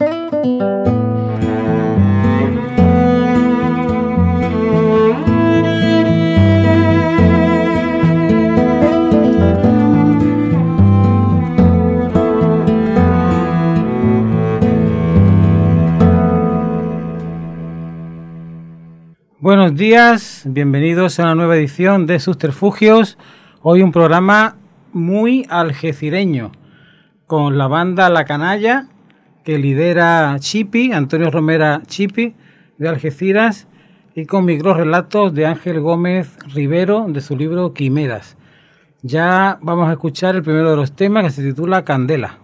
Buenos días, bienvenidos a una nueva edición de Susterfugios. Hoy un programa muy algecireño, con la banda La Canalla, que lidera Chipi, Antonio Romera Chipi, de Algeciras, y con microrelatos de Ángel Gómez Rivero, de su libro Quimeras. Ya vamos a escuchar el primero de los temas que se titula Candela.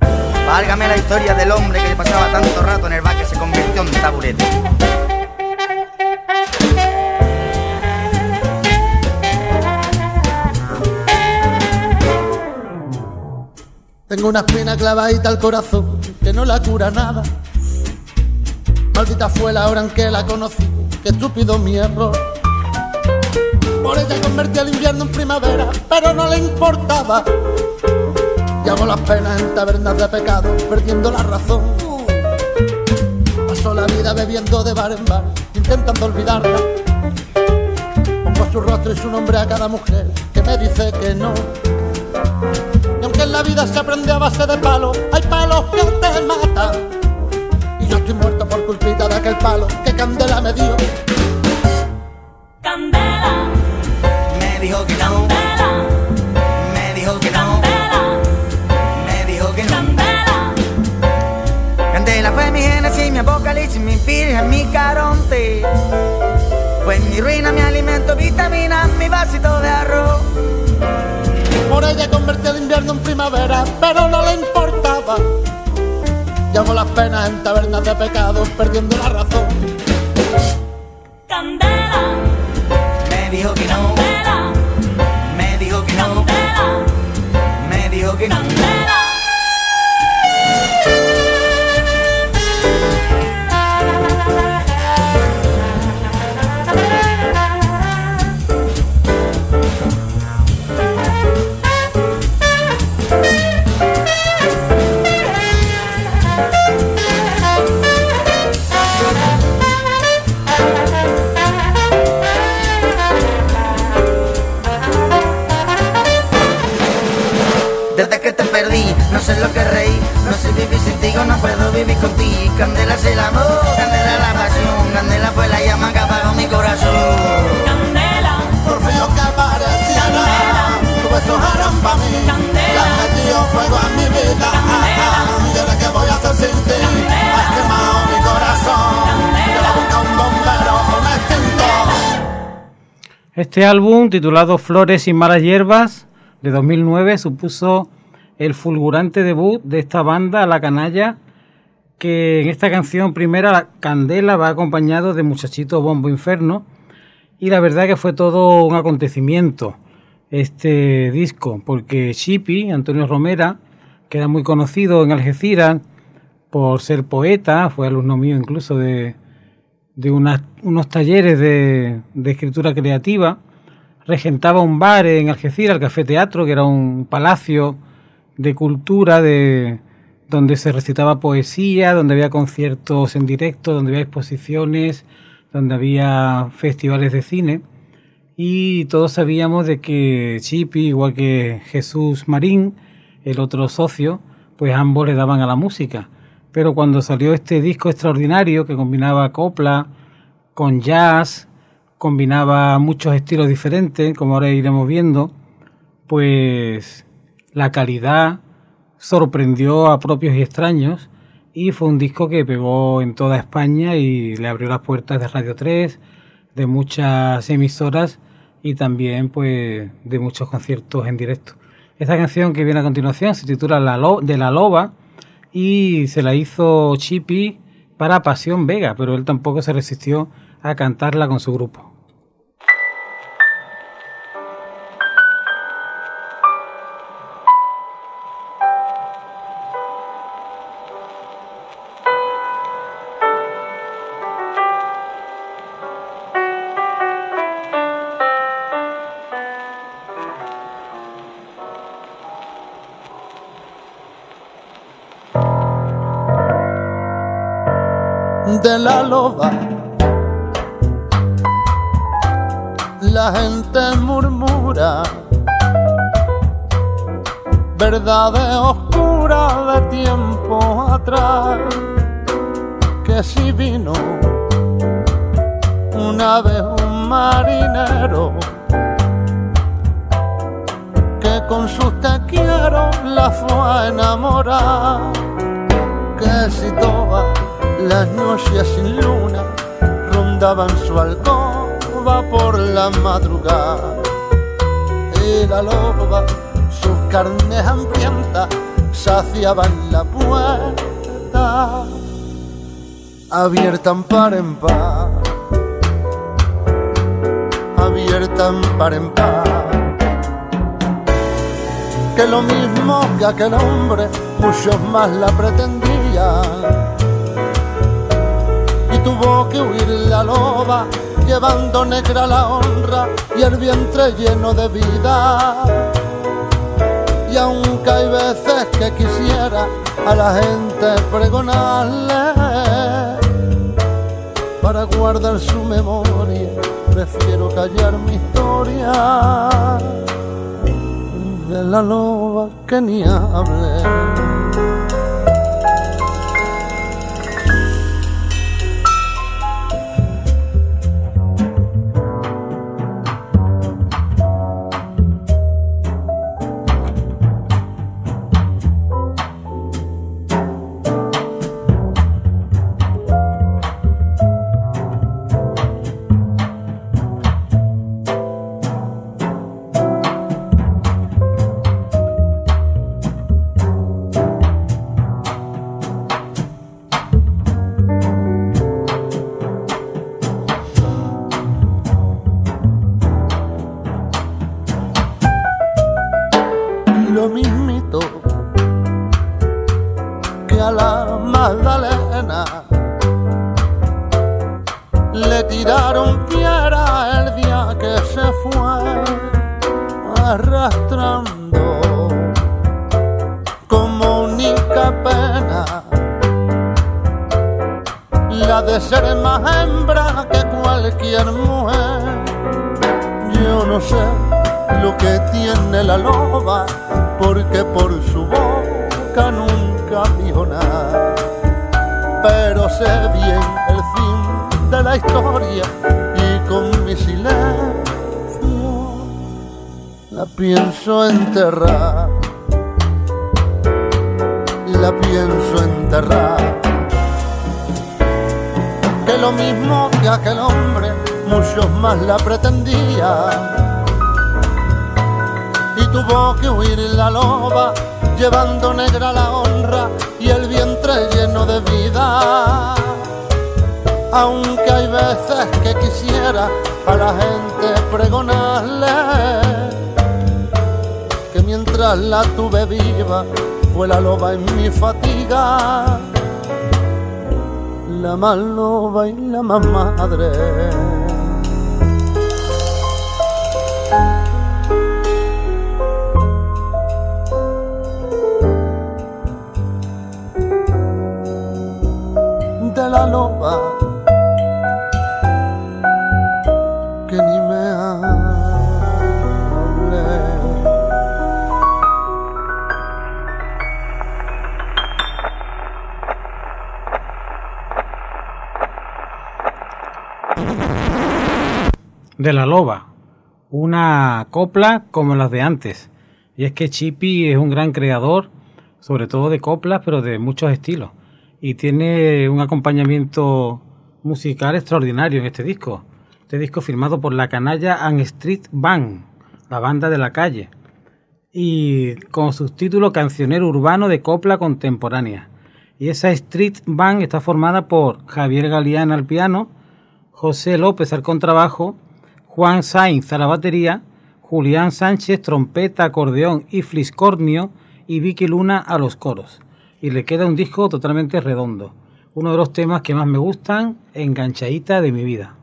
Válgame la historia del hombre que pasaba tanto rato en el bar que se convirtió en taburete. Tengo una espina clavadita al corazón que no la cura nada. Maldita fue la hora en que la conocí, qué estúpido mi error. Por ella convertí el invierno en primavera, pero no le importaba. Llamo las penas en tabernas de pecado, perdiendo la razón. Paso la vida bebiendo de bar en bar, intentando olvidarla. Pongo su rostro y su nombre a cada mujer que me dice que no. Aunque en la vida se aprende a base de palos, hay palos que te matan. Y yo estoy muerto por culpita de aquel palo que Candela me dio. Candela, Me dijo que no, Candela, me dijo que no, Candela, me dijo que no. Candela, Candela fue mi génesis, mi apocalipsis, mi virgen, mi caronte. Fue mi ruina, mi alimento, vitamina, mi vasito de arroz. Por ella convertí el invierno en primavera, pero no le importaba. Llamo las penas en tabernas de pecado, perdiendo la razón. Candela, Me dijo que no, Candela, me dijo que no, Candela, me dijo que no. Candela. Sé lo que reí, no sé vivir sin ti, no puedo vivir contigo. Candela es el amor, candela la pasión, candela fue la llama que apagó mi corazón. Candela, Por frío que parecía nada, tus besos eran pa' mí. Candela. Le metido fuego a mi vida. Candela. Y ahora qué voy a hacer sin ti. Candela. Has quemado mi corazón. Candela. Que la busca un bombero, un extintor. Este álbum, titulado Flores y malas hierbas, de 2009, supuso el fulgurante debut de esta banda, La Canalla, que en esta canción primera, la Candela, va acompañado de Muchachito Bombo Inferno, y la verdad que fue todo un acontecimiento este disco, porque Chipi, Antonio Romera, que era muy conocido en Algeciras por ser poeta, fue alumno mío incluso de, unos talleres de, de escritura creativa, regentaba un bar en Algeciras, el Café Teatro, que era un palacio de cultura de, donde se recitaba poesía, donde había conciertos en directo, donde había exposiciones, donde había festivales de cine. Y todos sabíamos de que Chipi, igual que Jesús Marín, el otro socio, pues ambos le daban a la música. Pero cuando salió este disco extraordinario que combinaba copla con jazz, combinaba muchos estilos diferentes, como ahora iremos viendo, pues la calidad sorprendió a propios y extraños y fue un disco que pegó en toda España y le abrió las puertas de Radio 3, de muchas emisoras y también pues de muchos conciertos en directo. Esta canción que viene a continuación se titula La Lo- de la Loba y se la hizo Chipi para Pasión Vega, pero él tampoco se resistió a cantarla con su grupo. La loba. La gente murmura. Verdades oscuras de tiempo atrás, que si vino una vez un marinero. Que con sus te quiero la fue a enamorar, que si todas las noches sin luna rondaban su alcoba por la madrugada y la loba sus carnes hambrientas saciaban la puerta, abierta en par en par, abierta en par en par. Que lo mismo que aquel hombre, muchos más la pretendían. Tuvo que huir la loba, llevando negra la honra y el vientre lleno de vida y aunque hay veces que quisiera a la gente pregonarle para guardar su memoria, prefiero callar mi historia de la loba que ni hable. Lo mismito que a la Magdalena le tiraron piedra el día que se fue arrastrando como única pena la de ser más hembra que cualquier mujer. Yo no sé lo que tiene la loba, porque por su boca nunca dijo nada. Pero sé bien el fin de la historia y con mi silencio la pienso enterrar. La pienso enterrar. Que lo mismo que aquel hombre, muchos más la pretendían tuvo que huir la loba, llevando negra la honra y el vientre lleno de vida. Aunque hay veces que quisiera a la gente pregonarle que mientras la tuve viva fue la loba en mi fatiga, la más loba y la más madre. De la loba, una copla como las de antes. Y es que Chippy es un gran creador, sobre todo de coplas, pero de muchos estilos. Y tiene un acompañamiento musical extraordinario en este disco. Este disco firmado por la canalla and Street Band, la banda de la calle. Y con subtítulo Cancionero Urbano de Copla Contemporánea. Y esa Street Band está formada por Javier Galeana al piano, José López al contrabajo, Juan Sainz a la batería, Julián Sánchez trompeta, acordeón y fliscornio y Vicky Luna a los coros. Y le queda un disco totalmente redondo. Uno de los temas que más me gustan, enganchadita de mi vida.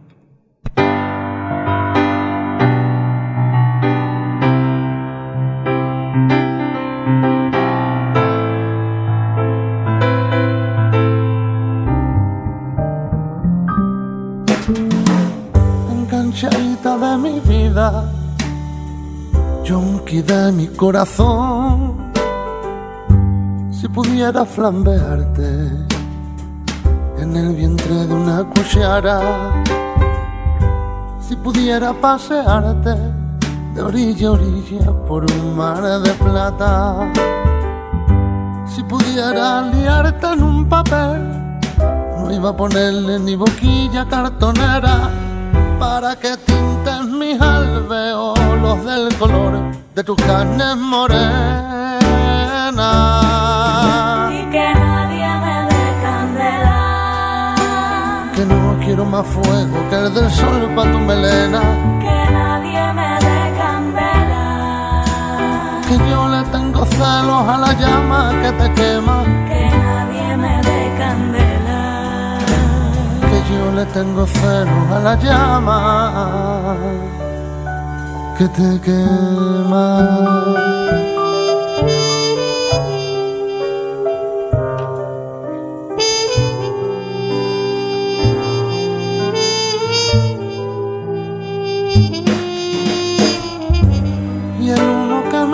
Yonki de mi corazón, si pudiera flambearte en el vientre de una cuchara, si pudiera pasearte de orilla a orilla por un mar de plata, si pudiera liarte en un papel, no iba a ponerle ni boquilla cartonera para que tintes mis alveolos del color de tus carnes morenas. Y que nadie me dé candela. Que no quiero más fuego que el del sol pa' tu melena. Que nadie me dé candela. Que yo le tengo celos a la llama que te quema. Yo le tengo celos a la llama que te quema.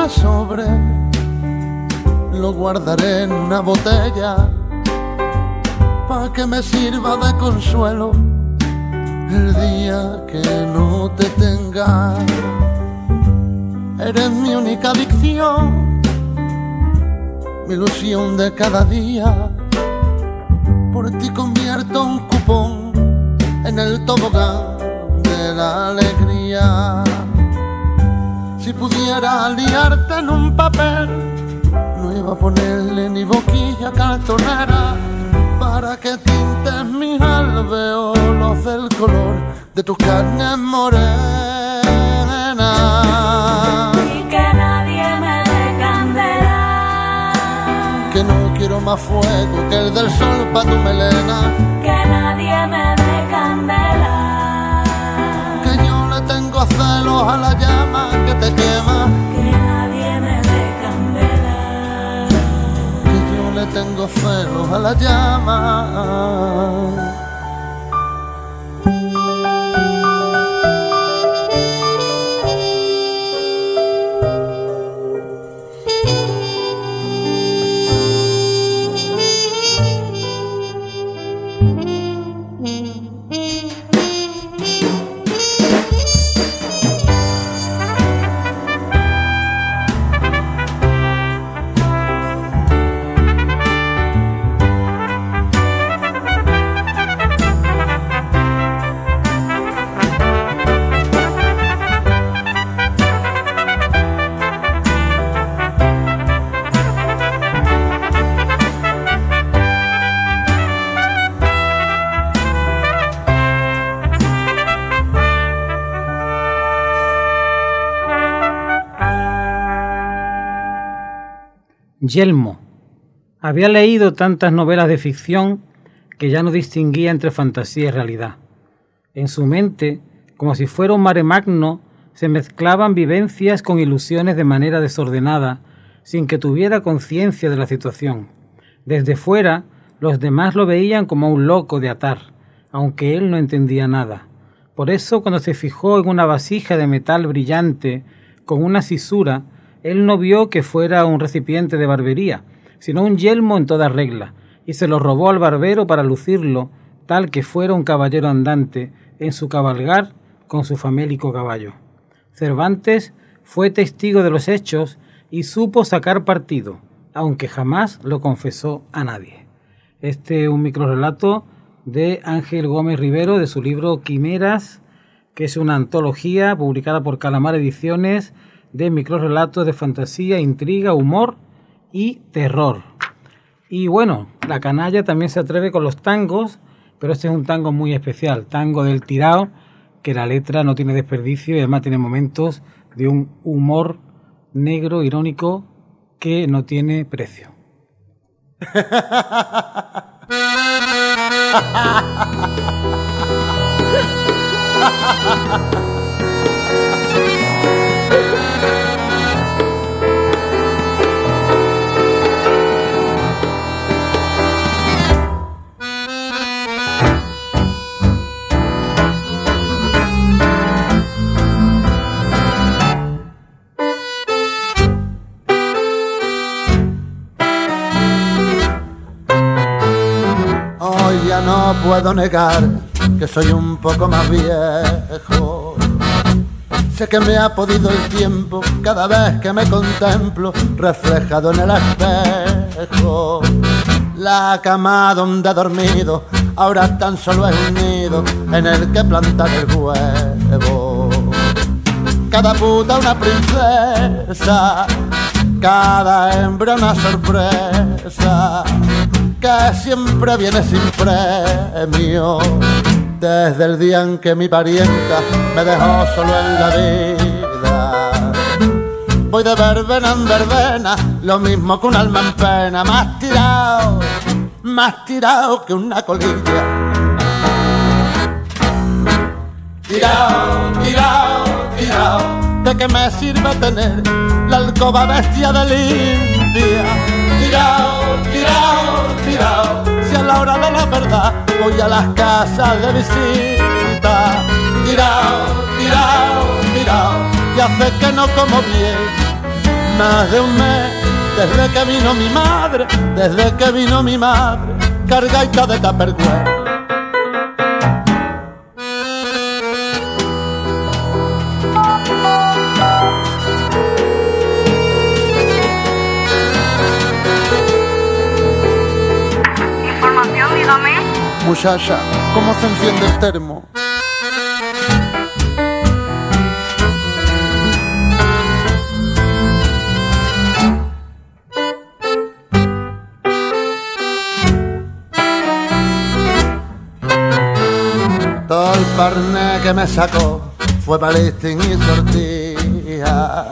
sobre lo guardaré en una botella que me sirva de consuelo el día que no te tenga. Eres mi única adicción, mi ilusión de cada día. Por ti convierto un cupón en el tobogán de la alegría. Si pudiera liarte en un papel, no iba a ponerle ni boquilla cartonera para que tintes mis alveolos del color de tus carnes morenas. Y que nadie me dé candela. Que no quiero más fuego que el del sol pa' tu melena. Que nadie me dé candela. Que yo le tengo celos a la llama que te quema. Que tengo celos a la llama. Yelmo. Había leído tantas novelas de ficción que ya no distinguía entre fantasía y realidad. En su mente, como si fuera un mare magno, se mezclaban vivencias con ilusiones de manera desordenada, sin que tuviera conciencia de la situación. Desde fuera, los demás lo veían como un loco de atar, aunque él no entendía nada. Por eso, cuando se fijó en una vasija de metal brillante con una cisura, él no vio que fuera un recipiente de barbería, sino un yelmo en toda regla, y se lo robó al barbero para lucirlo, tal que fuera un caballero andante, en su cabalgar con su famélico caballo. Cervantes fue testigo de los hechos y supo sacar partido, aunque jamás lo confesó a nadie. Este es un microrelato de Ángel Gómez Rivero de su libro Quimeras, que es una antología publicada por Calamar Ediciones de microrelatos de fantasía, intriga, humor y terror. Y bueno, la canalla también se atreve con los tangos, pero este es un tango muy especial, tango del tirao, que la letra no tiene desperdicio y además tiene momentos de un humor negro, irónico, que no tiene precio. puedo negar que soy un poco más viejo. Sé que me ha podido el tiempo cada vez que me contemplo reflejado en el espejo. La cama donde he dormido ahora tan solo es un nido en el que plantar el huevo. Cada puta una princesa, cada hembra una sorpresa que siempre viene sin premio. Desde el día en que mi parienta me dejó solo en la vida. Voy de verbena en verbena, lo mismo que un alma en pena, más tirado, más tirado que una colilla. Tirado, tirado, tirado, ¿de qué me sirve tener la alcoba bestia de limpia? Tirado, tirado, tirado, si a la hora de la verdad voy a las casas de visita. Tirado, tirado, tirado, y hace que no como bien más de un mes desde que vino mi madre, desde que vino mi madre, cargadita de Tupperware. Muchacha, ¿cómo se enciende el termo? Todo el parné que me sacó fue palistín y sortija.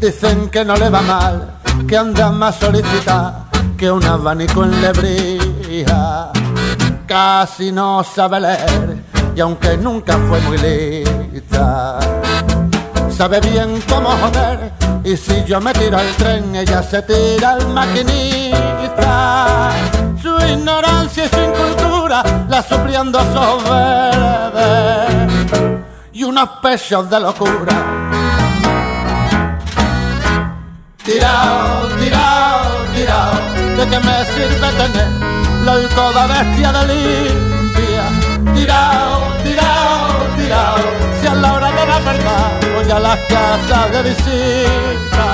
Dicen que no le va mal, que anda más solicitada que un abanico en lebría. Casi no sabe leer y aunque nunca fue muy lista, sabe bien cómo joder. Y si yo me tiro al tren, ella se tira al maquinista. Su ignorancia y su incultura la suplían dos ojos verdes y unos pechos de locura. Tirao, tirao, tirao, ¿de qué me sirve tener la alcoba bestia de limpia? Tirao, tirao, tirao, si a la hora de la verdad voy a las casas de visita.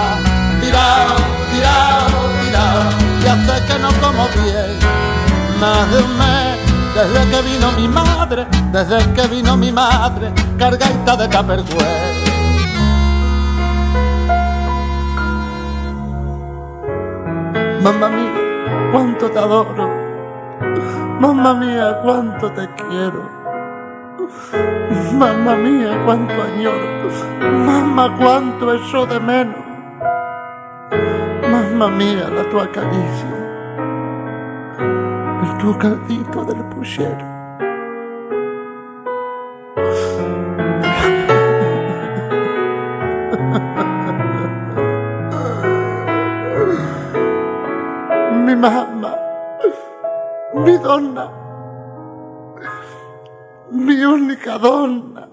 Tirao, tirao, tirao, y hace que no como bien, más de un mes. Desde que vino mi madre, desde que vino mi madre, cargadita de Tupperware. Mamma mía, cuánto te adoro. Mamma mía, cuánto te quiero. Mamma mía, cuánto añoro. Mamma, cuánto echo de menos. Mamma mía, la tua caricia. El tuo caldito del puchero. Mi donna, mi unica donna.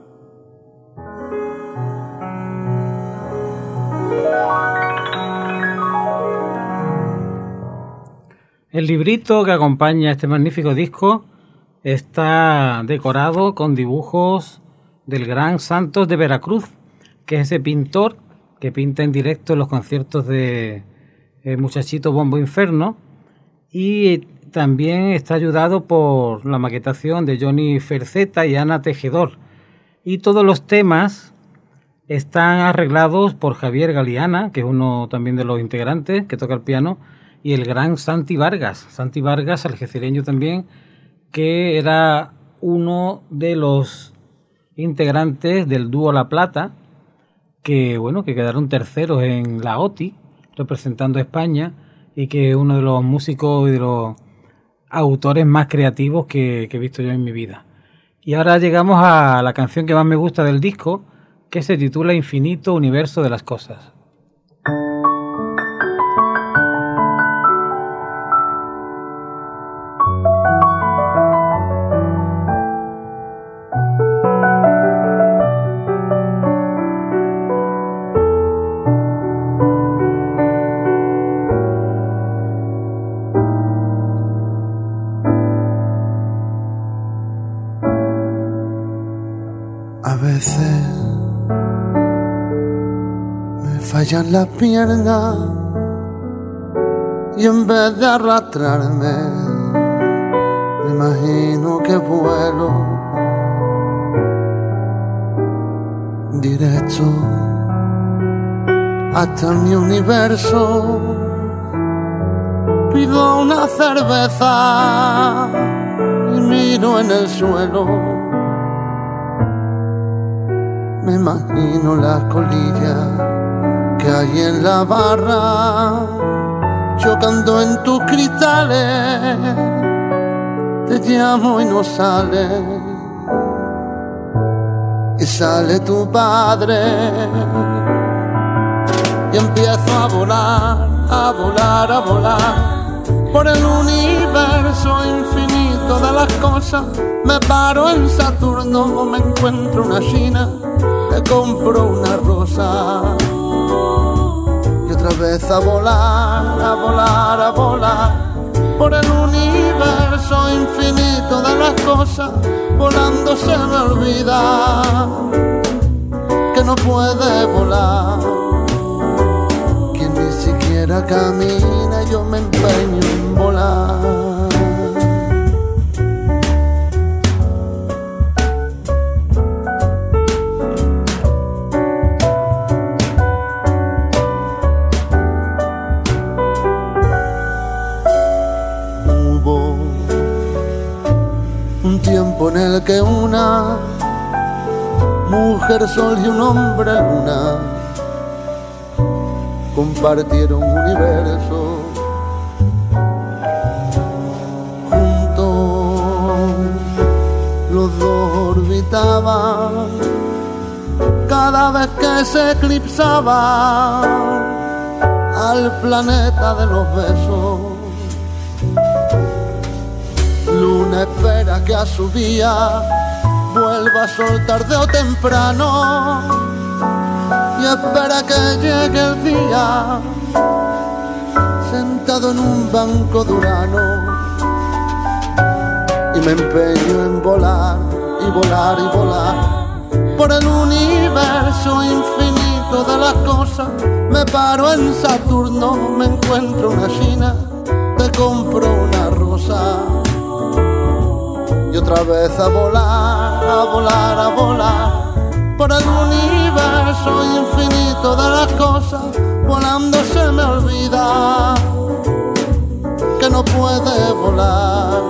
El librito que acompaña este magnífico disco está decorado con dibujos del gran Santos de Veracruz, que es ese pintor que pinta en directo los conciertos de eh, Muchachito Bombo Inferno. Y también está ayudado por la maquetación de Johnny Ferceta y Ana Tejedor. Y todos los temas están arreglados por Javier Galeana, que es uno también de los integrantes que toca el piano, y el gran Santi Vargas, Santi Vargas, algecireño también, que era uno de los integrantes del dúo La Plata, que bueno, que quedaron terceros en la OTI, representando a España, y que es uno de los músicos y de los autores más creativos que, he visto yo en mi vida. Y ahora llegamos a la canción que más me gusta del disco, que se titula Infinito Universo de las Cosas. Las piernas y en vez de arrastrarme me imagino que vuelo directo hasta mi universo. Pido una cerveza y miro en el suelo. Me imagino las colillas hay en la barra, chocando en tus cristales. Te llamo y no sale. Y sale tu padre y empiezo a volar, a volar, a volar por el universo infinito de las cosas. Me paro en Saturno, me encuentro una China, te compro una rosa. Y otra vez a volar, a volar, a volar por el universo infinito de las cosas. Volando se me olvida que no puede volar quien ni siquiera camina, sol y un hombre luna compartieron universo. Juntos los dos orbitaban cada vez que se eclipsaba al planeta de los besos. Luna espera que a su día vuelva a sol tarde o temprano. Y espera que llegue el día sentado en un banco durano y me empeño en volar y volar y volar. Por el universo infinito de las cosas me paro en Saturno me encuentro una China te compro una rosa. Y otra vez a volar a volar a volar por el universo infinito de las cosas, volando se me olvida que no puede volar.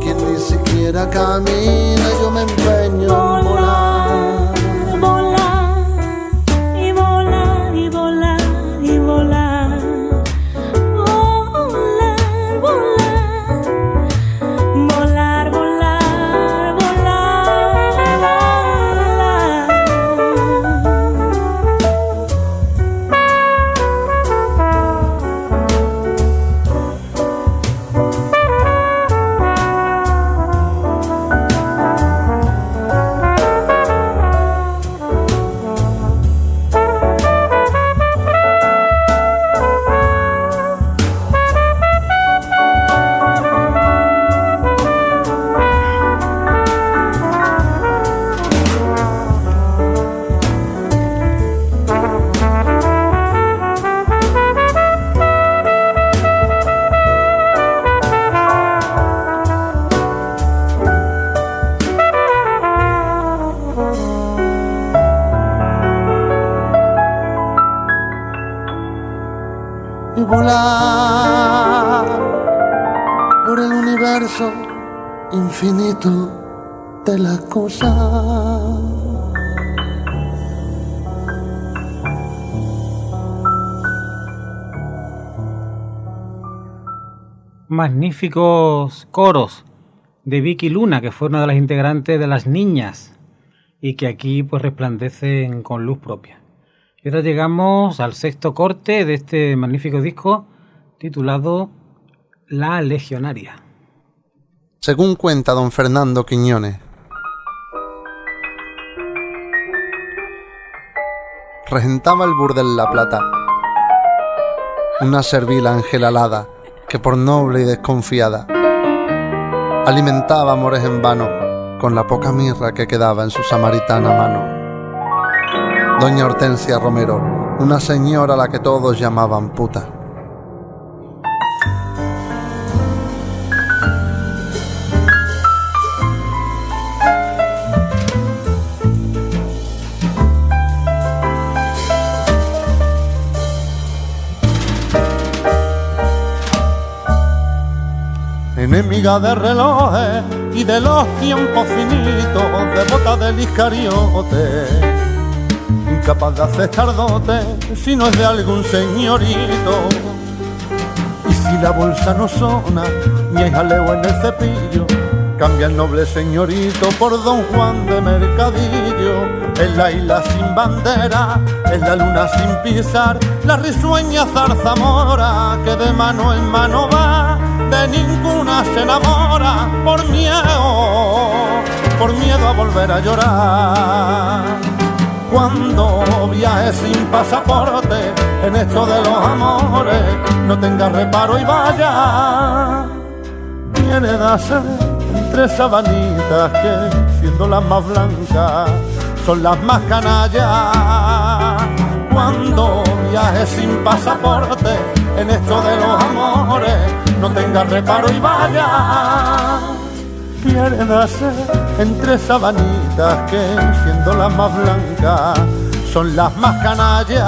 Quien ni siquiera camina, yo me empeño magníficos coros de Vicky Luna, que fue una de las integrantes de las niñas y que aquí pues resplandecen con luz propia. Y ahora llegamos al sexto corte de este magnífico disco titulado La Legionaria. Según cuenta don Fernando Quiñones, regentaba el burdel La Plata, una servil ángel alada que por noble y desconfiada alimentaba amores en vano con la poca mirra que quedaba en su samaritana mano. Doña Hortensia Romero, una señora a la que todos llamaban puta. Enemiga de relojes y de los tiempos finitos, devota del Iscariote, incapaz de aceptar dote si no es de algún señorito. Y si la bolsa no sona, ni hay jaleo en el cepillo, cambia el noble señorito por don Juan de Mercadillo. En la isla sin bandera, en la luna sin pisar, la risueña zarzamora que de mano en mano va de ninguna se enamora por miedo, por miedo a volver a llorar. Cuando viaje sin pasaporte en esto de los amores, no tenga reparo y vaya. Viene de ser entre sabanitas que, siendo las más blancas, son las más canallas. Cuando viaje sin pasaporte en esto de los amores, no tenga reparo y vaya. Piérdase entre sabanitas que, siendo las más blancas, son las más canallas.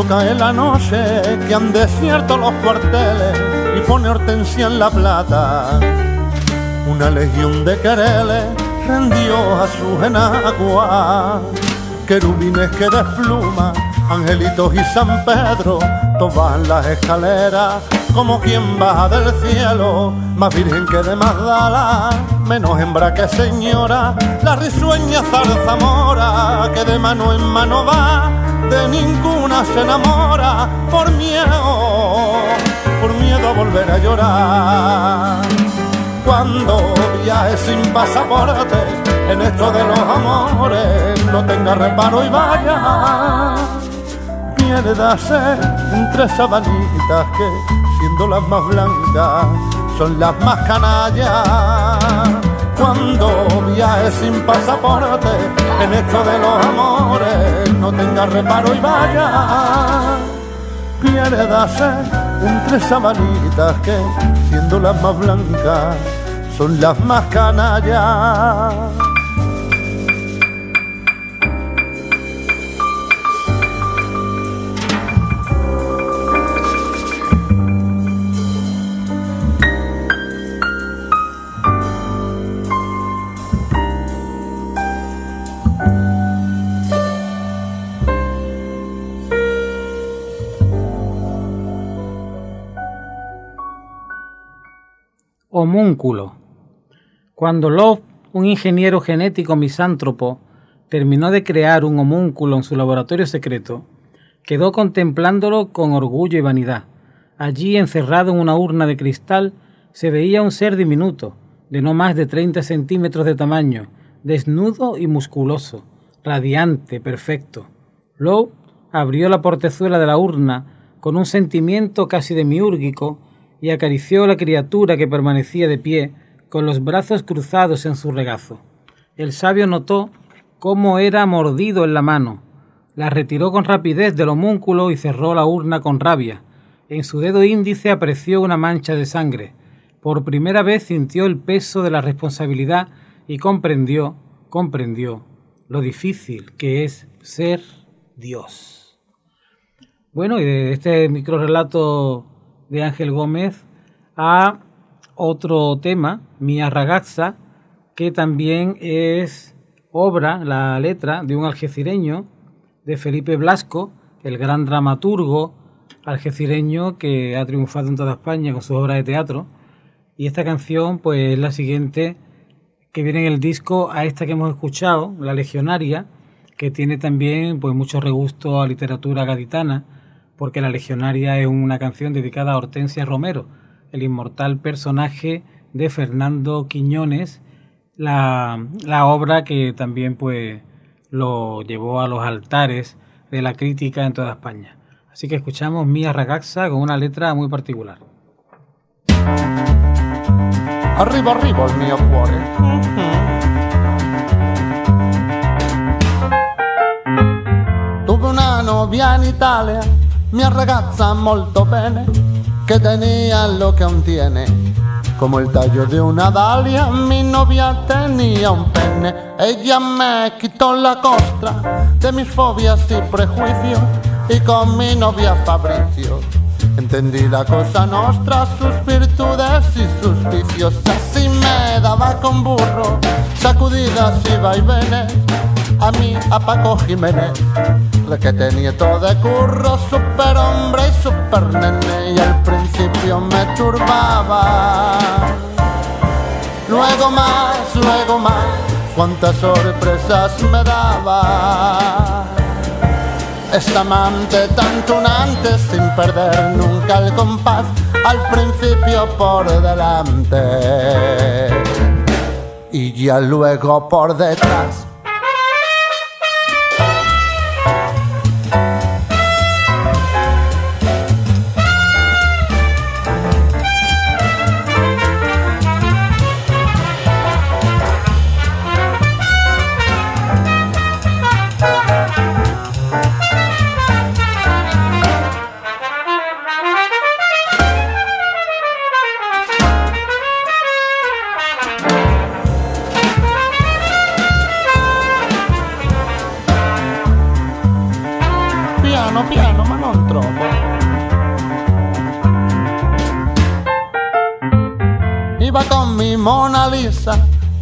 En cuanto cae la noche, que han desierto los cuarteles y pone Hortensia en la plata, una legión de quereles rendió a su enagua. Querubines que despluma, angelitos y San Pedro, toman las escaleras como quien baja del cielo, más virgen que de Magdala, menos hembra que señora, la risueña zarzamora que de mano en mano va de ninguna se enamora por miedo, por miedo a volver a llorar. Cuando viaje sin pasaporte en esto de los amores, no tenga reparo y vaya. Piérdase entre sabanitas que, siendo las más blancas, son las más canallas cuando viaje sin pasaporte en esto de los amores no tenga reparo y vaya. Piérdase entre sabanitas que siendo las más blancas son las más canallas homúnculo. Cuando Love, un ingeniero genético misántropo, terminó de crear un homúnculo en su laboratorio secreto, quedó contemplándolo con orgullo y vanidad. Allí, encerrado en una urna de cristal, se veía un ser diminuto, de no más de 30 centímetros de tamaño, desnudo y musculoso, radiante, perfecto. Lowe abrió la portezuela de la urna con un sentimiento casi demiúrgico y acarició a la criatura que permanecía de pie, con los brazos cruzados en su regazo. El sabio notó cómo era mordido en la mano. La retiró con rapidez del homúnculo y cerró la urna con rabia. En su dedo índice apreció una mancha de sangre. Por primera vez sintió el peso de la responsabilidad y comprendió, comprendió lo difícil que es ser Dios. Bueno, y de este micro relato de Ángel Gómez a otro tema, Mia Ragazza, que también es obra, la letra de un algecireño, de Felipe Blasco, el gran dramaturgo algecireño que ha triunfado en toda España con su obra de teatro. Y esta canción, pues es la siguiente que viene en el disco a esta que hemos escuchado, La Legionaria, que tiene también pues mucho regusto a literatura gaditana porque La Legionaria es una canción dedicada a Hortensia Romero, el inmortal personaje de Fernando Quiñones, la, la obra que también pues lo llevó a los altares de la crítica en toda España. Así que escuchamos Mía Ragazza con una letra muy particular. Arriba, arriba il mio cuore. Tuve una novia in Italia, mia ragazza molto bene, que tenía lo que aún tiene. Como el tallo de una dalia, mi novia tenía un pene. Ella me quitó la costra de mis fobias y prejuicios. Y con mi novia Fabricio entendí la cosa nostra, sus virtudes y sus vicios. Así me daba con burro, sacudidas y vaivenes. A mí, a Paco Jiménez, que tenía todo de curro, super hombre y super nene. Y al principio me turbaba. Luego más, luego más, cuántas sorpresas me daba. Esta amante tan tunante sin perder nunca el compás, al principio por delante y ya luego por detrás.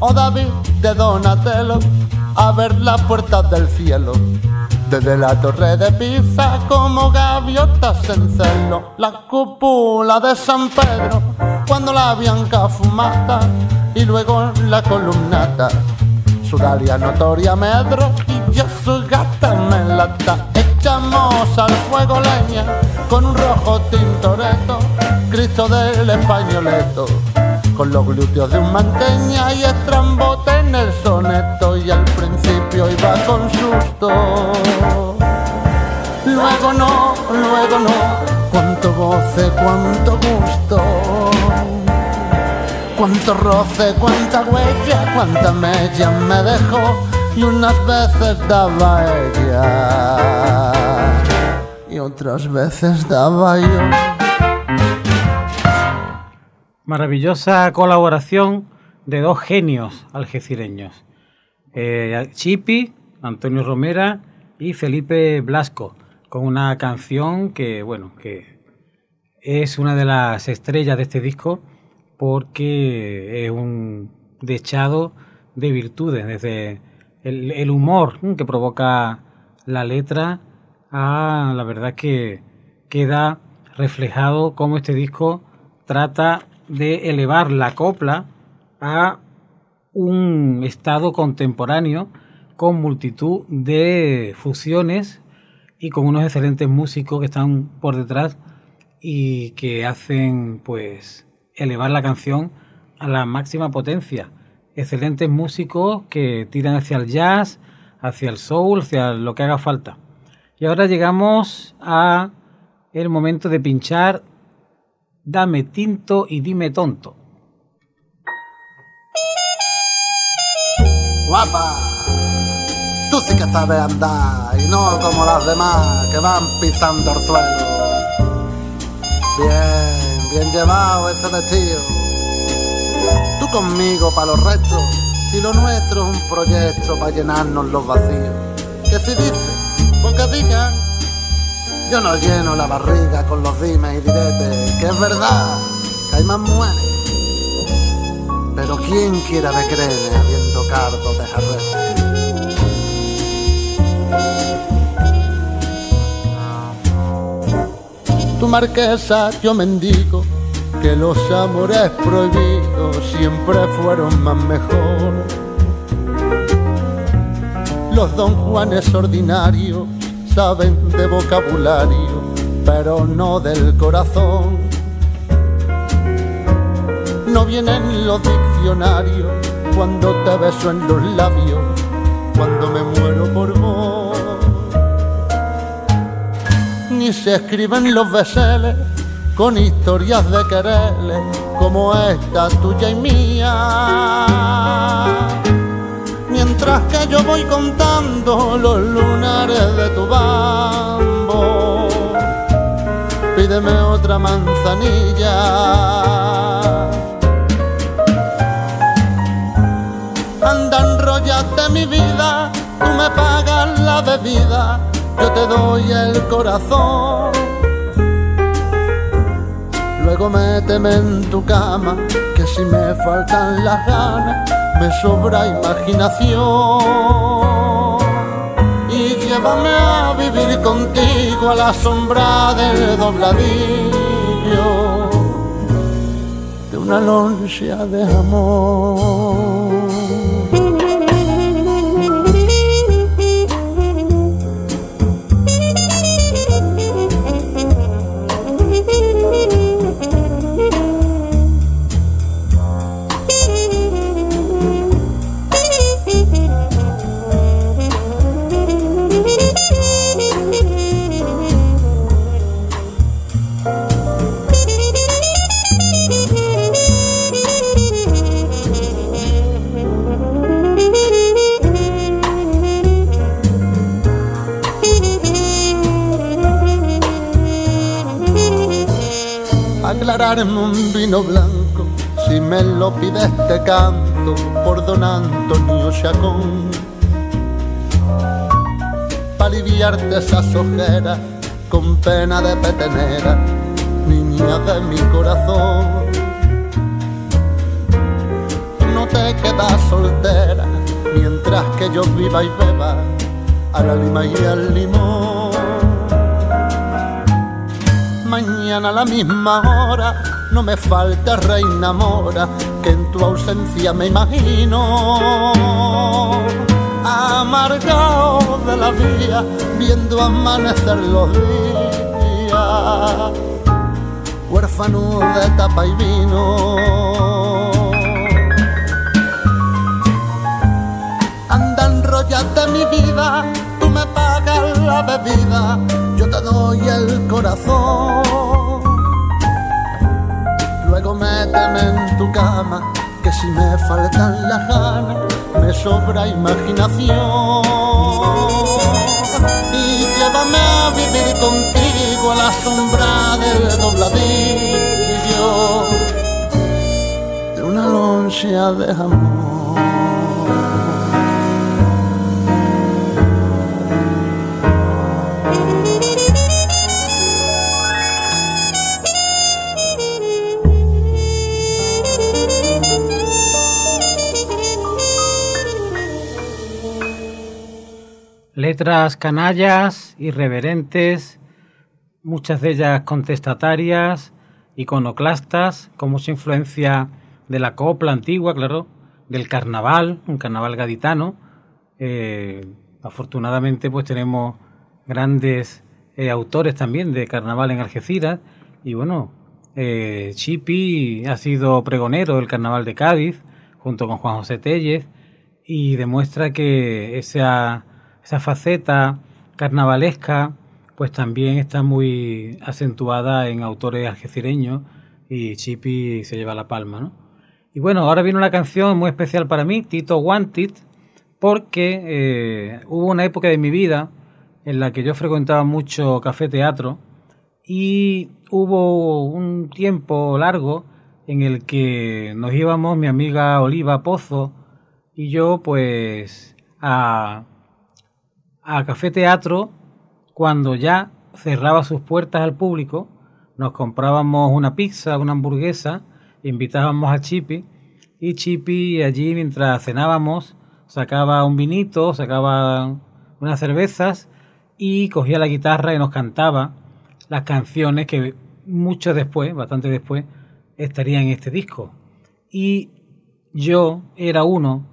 O David de Donatello a ver las puertas del cielo. Desde la torre de Pisa como gaviotas en celo, la cúpula de San Pedro cuando la bianca fumata y luego la columnata su Dalia notoria medro y yo su gata me lata. Echamos al fuego leña con un rojo tintoreto, Cristo del españoleto, con los glúteos de un manteña y estrambote en el soneto y al principio iba con susto. Luego no, luego no, cuánto goce, cuánto gusto. Cuánto roce, cuánta huella, cuánta mella me dejó y unas veces daba ella y otras veces daba yo. Maravillosa colaboración de dos genios algecireños. Eh, Chipi, Antonio Romera y Felipe Blasco, con una canción que, bueno, que es una de las estrellas de este disco porque es un dechado de virtudes, desde el, el humor que provoca la letra a la verdad que queda reflejado cómo este disco trata de elevar la copla a un estado contemporáneo con multitud de fusiones y con unos excelentes músicos que están por detrás y que hacen pues elevar la canción a la máxima potencia. Excelentes músicos que tiran hacia el jazz, hacia el soul, hacia lo que haga falta. Y ahora llegamos a el momento de pinchar Dame tinto y dime tonto. Guapa, tú sí que sabes andar y no como las demás que van pisando el suelo. Bien, bien llevado ese vestido. Tú conmigo para los restos, si lo nuestro es un proyecto para llenarnos los vacíos. Que si dice, porque digan, yo no lleno la barriga con los dimes y diretes, que es verdad, que hay más mujeres. Pero quién quiera de creerme habiendo cardo de jarrete. Tu marquesa yo mendigo que los amores prohibidos siempre fueron más mejor. Los don Juanes ordinarios saben de vocabulario, pero no del corazón. no vienen los diccionarios cuando te beso en los labios, cuando me muero por vos. Ni se escriben los beseles con historias de quereres como esta tuya y mía. Mientras que yo voy contando los lunares de tu bambo, pídeme otra manzanilla. Anda, enrollate mi vida, tú me pagas la bebida, yo te doy el corazón. Luego méteme en tu cama, que si me faltan las ganas, me sobra imaginación. Y llévame a vivir contigo a la sombra del dobladillo de una loncha de amor. Un vino blanco, si me lo pides te canto por don Antonio Chacón. Pa' aliviarte esas ojeras con pena de petenera, niña de mi corazón. No te quedas soltera mientras que yo viva y beba a la lima y al limón a la misma hora. No me falta reina mora, que en tu ausencia me imagino. Amargado de la vía, viendo amanecer los días. Huérfano de tapa y vino. Anda, enrollate mi vida, tú me pagas la bebida yo te doy el corazón. En tu cama, que si me faltan las ganas, me sobra imaginación. Y llévame a vivir contigo a la sombra del dobladillo de una loncha de amor. Letras canallas, irreverentes, muchas de ellas contestatarias, iconoclastas, con mucha influencia de la copla antigua, claro, del carnaval, un carnaval gaditano. Eh, afortunadamente, pues tenemos grandes eh, autores también de carnaval en Algeciras. Y bueno, eh, Chipi ha sido pregonero del carnaval de Cádiz, junto con Juan José Tellez, y demuestra que esa esa faceta carnavalesca pues también está muy acentuada en autores algecireños y Chipi se lleva la palma, ¿no? Y bueno, ahora viene una canción muy especial para mí, Tito Wanted, porque eh, hubo una época de mi vida en la que yo frecuentaba mucho café teatro y hubo un tiempo largo en el que nos íbamos mi amiga Oliva Pozo y yo pues a a Café Teatro cuando ya cerraba sus puertas al público, nos comprábamos una pizza, una hamburguesa, invitábamos a Chipi y Chipi allí mientras cenábamos sacaba un vinito, sacaba unas cervezas y cogía la guitarra y nos cantaba las canciones que mucho después, bastante después, estarían en este disco. Y yo era uno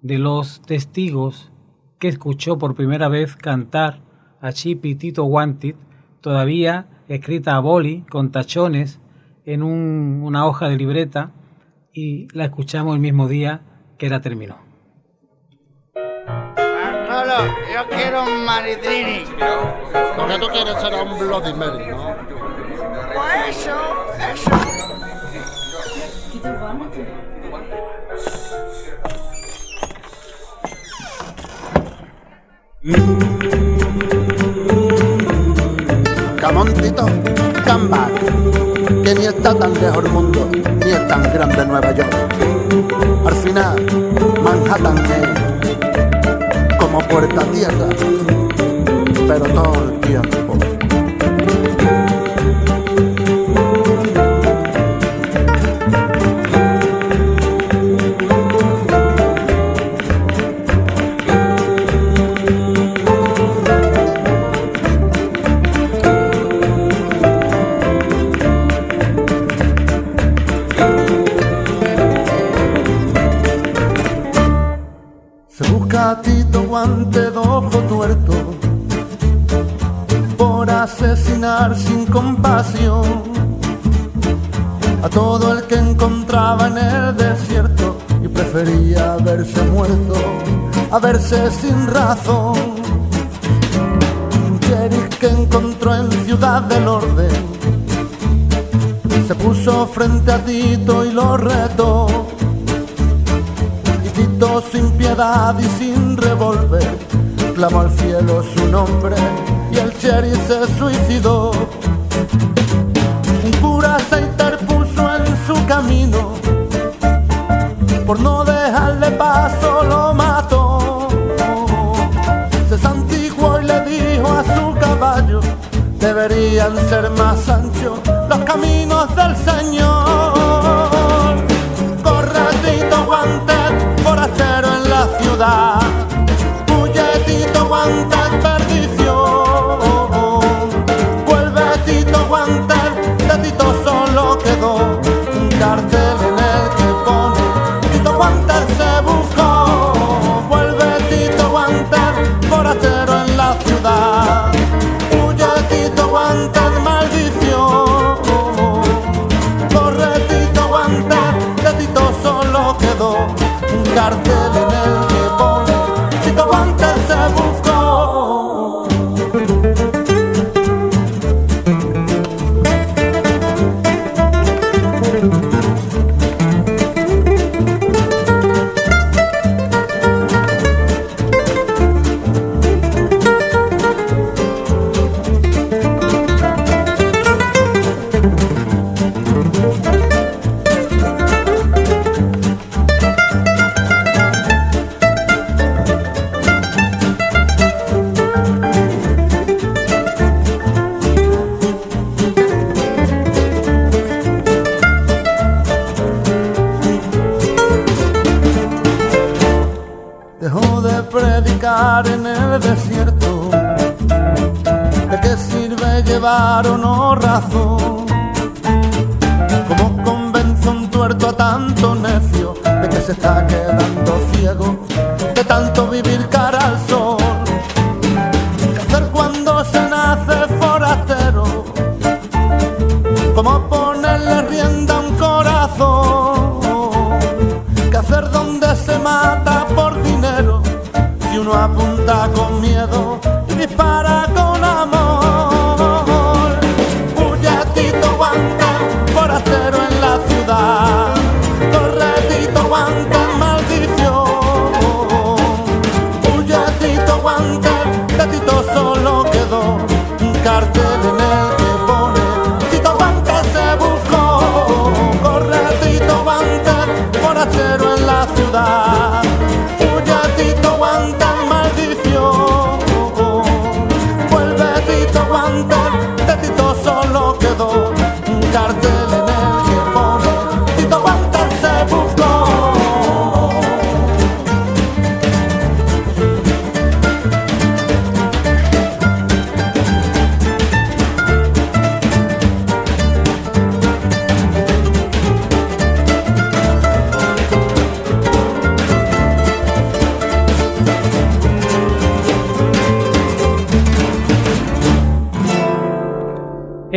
de los testigos que escuchó por primera vez cantar a Chippy Tito Wanted, todavía escrita a boli, con tachones, en una hoja de libreta, y la escuchamos el mismo día que la terminó. Yo quiero un maritrini. Lo que tú quieres será un Bloody Mary, ¿no? Pues eso, eso. Camontito, come. Que ni está tan lejos el mundo, ni es tan grande Nueva York. Al final, Manhattan es como puerta tierra, pero todo el tiempo. Se busca a Tito guante de ojo tuerto por asesinar sin compasión a todo el que encontraba en el desierto y prefería verse muerto a verse sin razón. Un sheriff que encontró en Ciudad del Orden se puso frente a Tito y lo retó. Y Tito sin piedad y sin revólver clamó al cielo su nombre y el sheriff se suicidó. Un cura se interpuso en su camino por no dejarle paso lo mató. Se santiguó y le dijo a su caballo deberían ser más anchos los caminos del Señor. Ciudad. Huyetito guantes,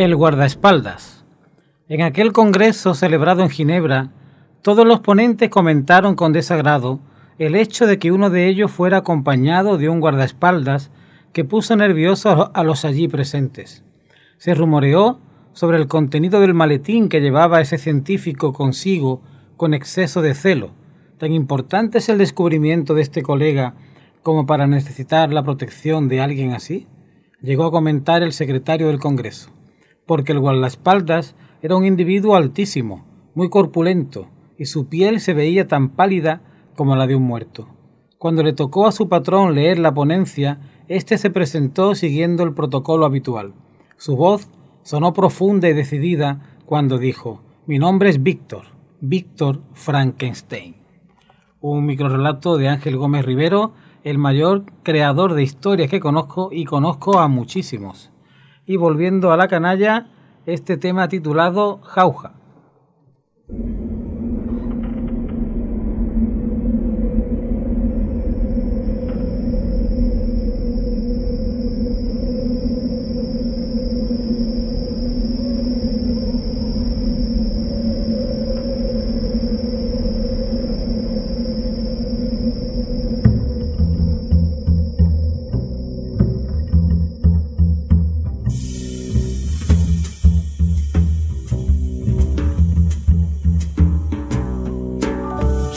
El guardaespaldas. En aquel congreso celebrado en Ginebra, Todos los ponentes comentaron con desagrado el hecho de que uno de ellos fuera acompañado de un guardaespaldas que puso nervioso a los allí presentes. Se rumoreó sobre el contenido del maletín que llevaba ese científico consigo con exceso de celo. Tan importante es el descubrimiento de este colega como para necesitar la protección de alguien así, llegó a comentar el secretario del Congreso, porque el guardaespaldas era un individuo altísimo, muy corpulento, y su piel se veía tan pálida como la de un muerto. Cuando le tocó a su patrón leer la ponencia, éste se presentó siguiendo el protocolo habitual. Su voz sonó profunda y decidida cuando dijo Mi nombre es Víctor, Víctor Frankenstein. Un microrelato de Ángel Gómez Rivero, el mayor creador de historias que conozco y conozco a muchísimos. Y volviendo a la canalla, este tema titulado Jauja.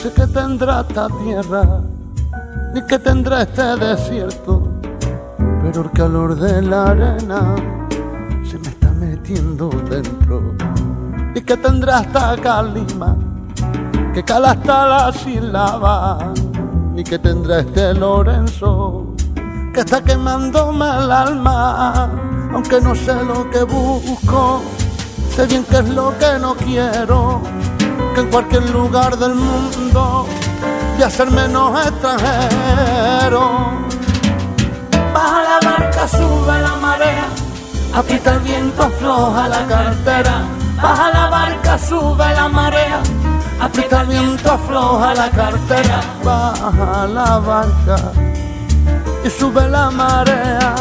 Sé que tendrá esta tierra, ni que tendrá este desierto, pero el calor de la arena se me está metiendo dentro. Y que tendrá esta calima, que cala hasta la sílaba, ni que tendrá este Lorenzo, que está quemándome el alma, aunque no sé lo que busco, sé bien qué es lo que no quiero que en cualquier lugar del mundo y hacer menos extranjero. Baja la barca, sube la marea, aprieta el viento, afloja la cartera. Baja la barca, sube la marea, aprieta el viento, afloja la cartera. Baja la barca y sube la marea,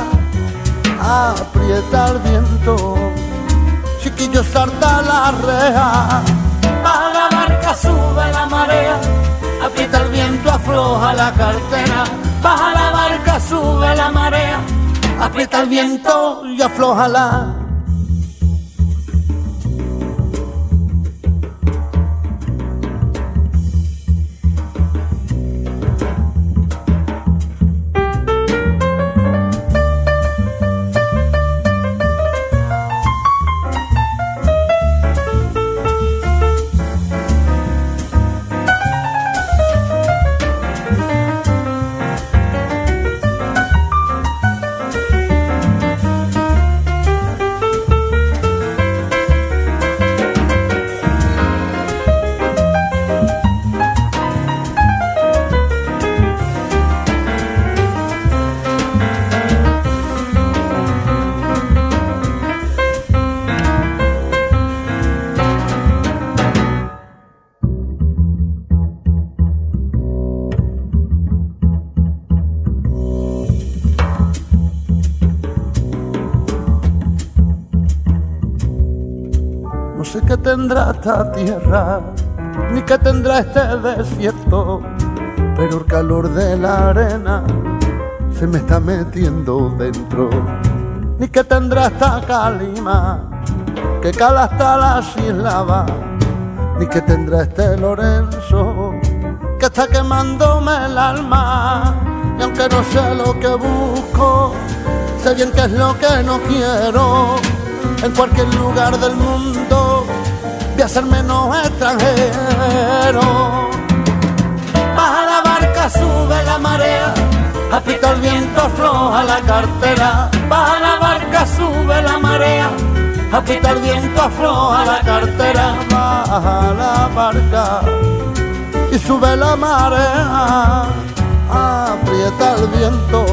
aprieta el viento, chiquillo salta la reja sube la marea, aprieta el viento, afloja la cartera, baja la barca, sube la marea, aprieta el viento y afloja la tendrá esta tierra, ni qué tendrá este desierto, pero el calor de la arena se me está metiendo dentro. Ni qué tendrá esta calima, que cala hasta la sílaba, ni qué tendrá este Lorenzo, que está quemándome el alma. Y aunque no sé lo que busco, sé bien qué es lo que no quiero en cualquier lugar del mundo voy a ser menos extranjero. Baja la barca, sube la marea, aprieta el viento, afloja la cartera. Baja la barca, sube la marea, aprieta el viento, afloja la cartera. Baja la barca y sube la marea, aprieta el viento,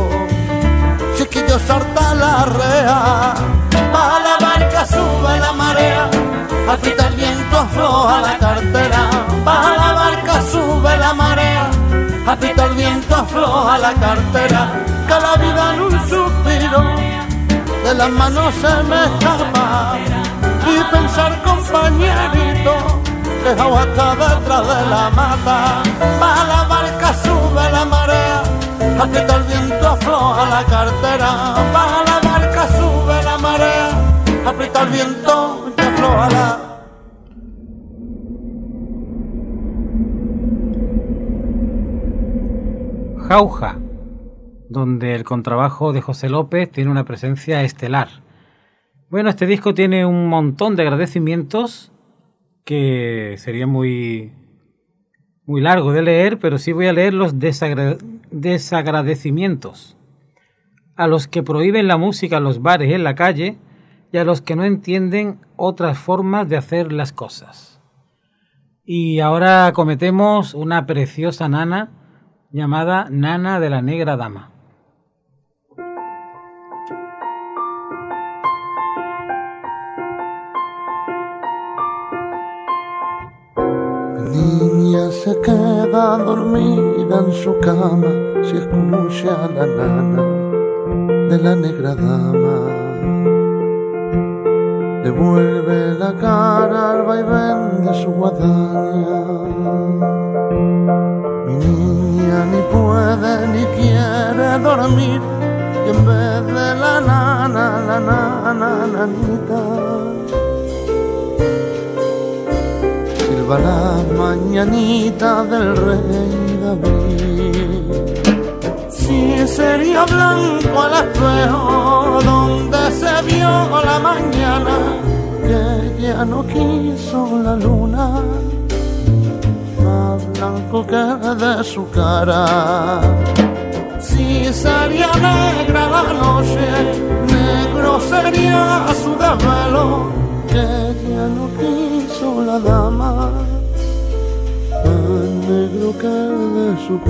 chiquillo salta la rea. Baja la barca, sube la marea, aprieta el viento, afloja la cartera. Baja la barca, sube la marea, aprieta el viento, afloja la cartera. Que la vida en un suspiro, de las manos se me escapa. Y pensar, compañerito, que hasta detrás de la mata. Baja la barca, sube la marea, aprieta el viento, afloja la cartera. Baja la barca, sube la marea, aprieta el viento Jauja, donde el contrabajo de José López tiene una presencia estelar. Bueno, este disco tiene un montón de agradecimientos que sería muy muy largo de leer, pero sí voy a leer los desagra- desagradecimientos. A los que prohíben la música en los bares y en la calle y a los que no entienden otras formas de hacer las cosas. Y ahora cometemos una preciosa nana llamada Nana de la Negra Dama. Niña se queda dormida en su cama si escucha a la nana de la negra dama. Le vuelve la cara al vaivén de su guadaña. Mi niña ni puede ni quiere dormir y en vez de la nana, la nana, nanita. silba la mañanita del rey David. Si sería blanco el espejo donde se vio la mañana, que ya no quiso la luna, más blanco que de su cara. Si sería negra la noche, negro que de su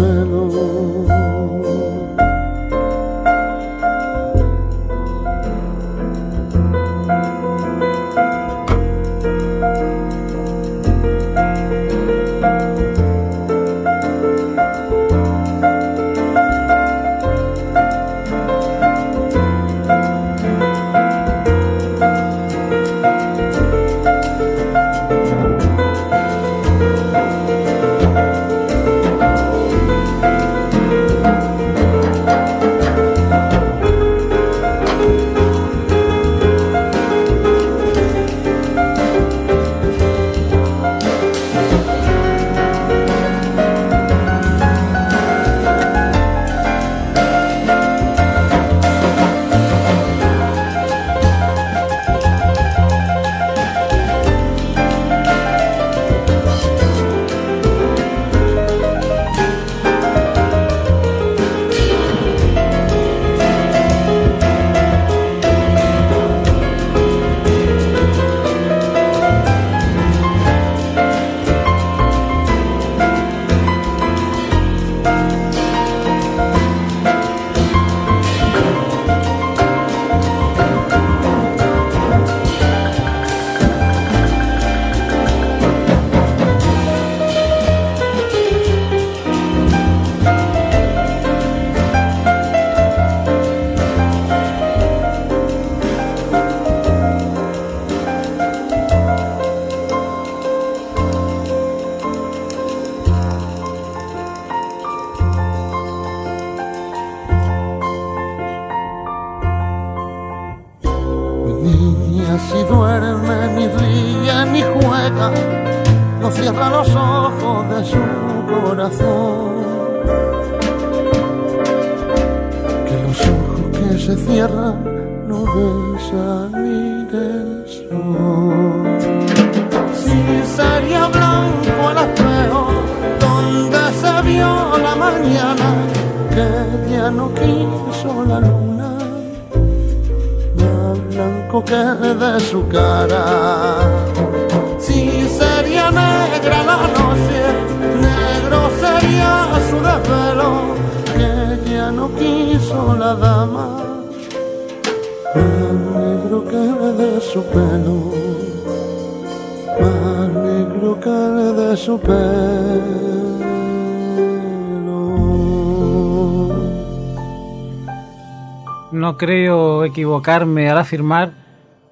No creo equivocarme al afirmar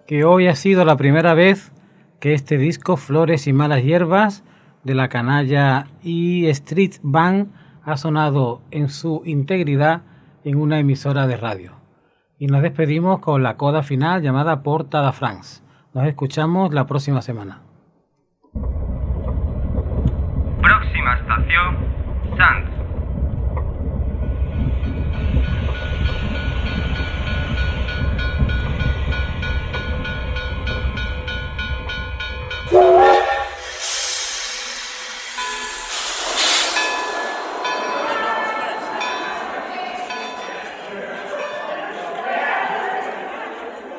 que hoy ha sido la primera vez que este disco, Flores y Malas Hierbas, de la canalla E Street Band, ha sonado en su integridad en una emisora de radio. Y nos despedimos con la coda final llamada Portada France. Nos escuchamos la próxima semana. Próxima estación, Sanz.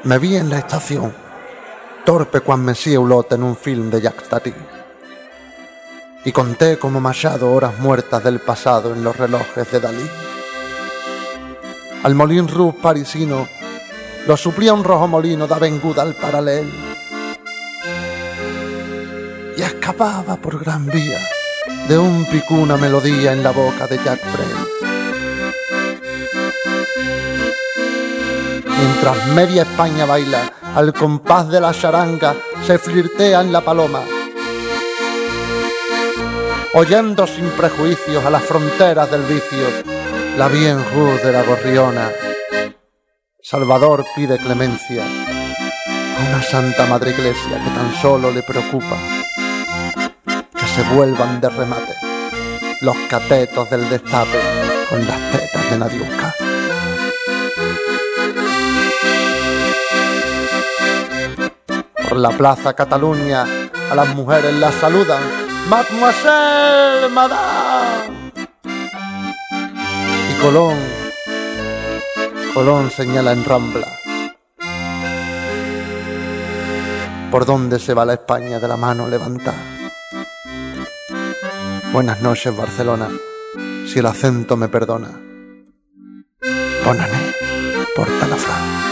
Me vi en la estación, torpe cuan Mesía Ulot en un film de Jacques Tati. Y conté como Machado horas muertas del pasado en los relojes de Dalí. Al Molin Rouge parisino lo suplía un rojo molino da venguda al paralel. Y escapaba por gran vía de un pico una melodía en la boca de Jack Brel. Mientras media España baila al compás de la charanga, se flirtea en la paloma. Oyendo sin prejuicios a las fronteras del vicio, la bien de la gorriona. Salvador pide clemencia a una Santa Madre Iglesia que tan solo le preocupa se vuelvan de remate los catetos del destape con las tetas de Nadiuska. Por la plaza Cataluña a las mujeres las saludan, Mademoiselle, Madame. Y Colón, Colón señala en Rambla. ¿Por dónde se va la España de la mano levantada? Buenas noches, Barcelona, si el acento me perdona. Bonane, porta la.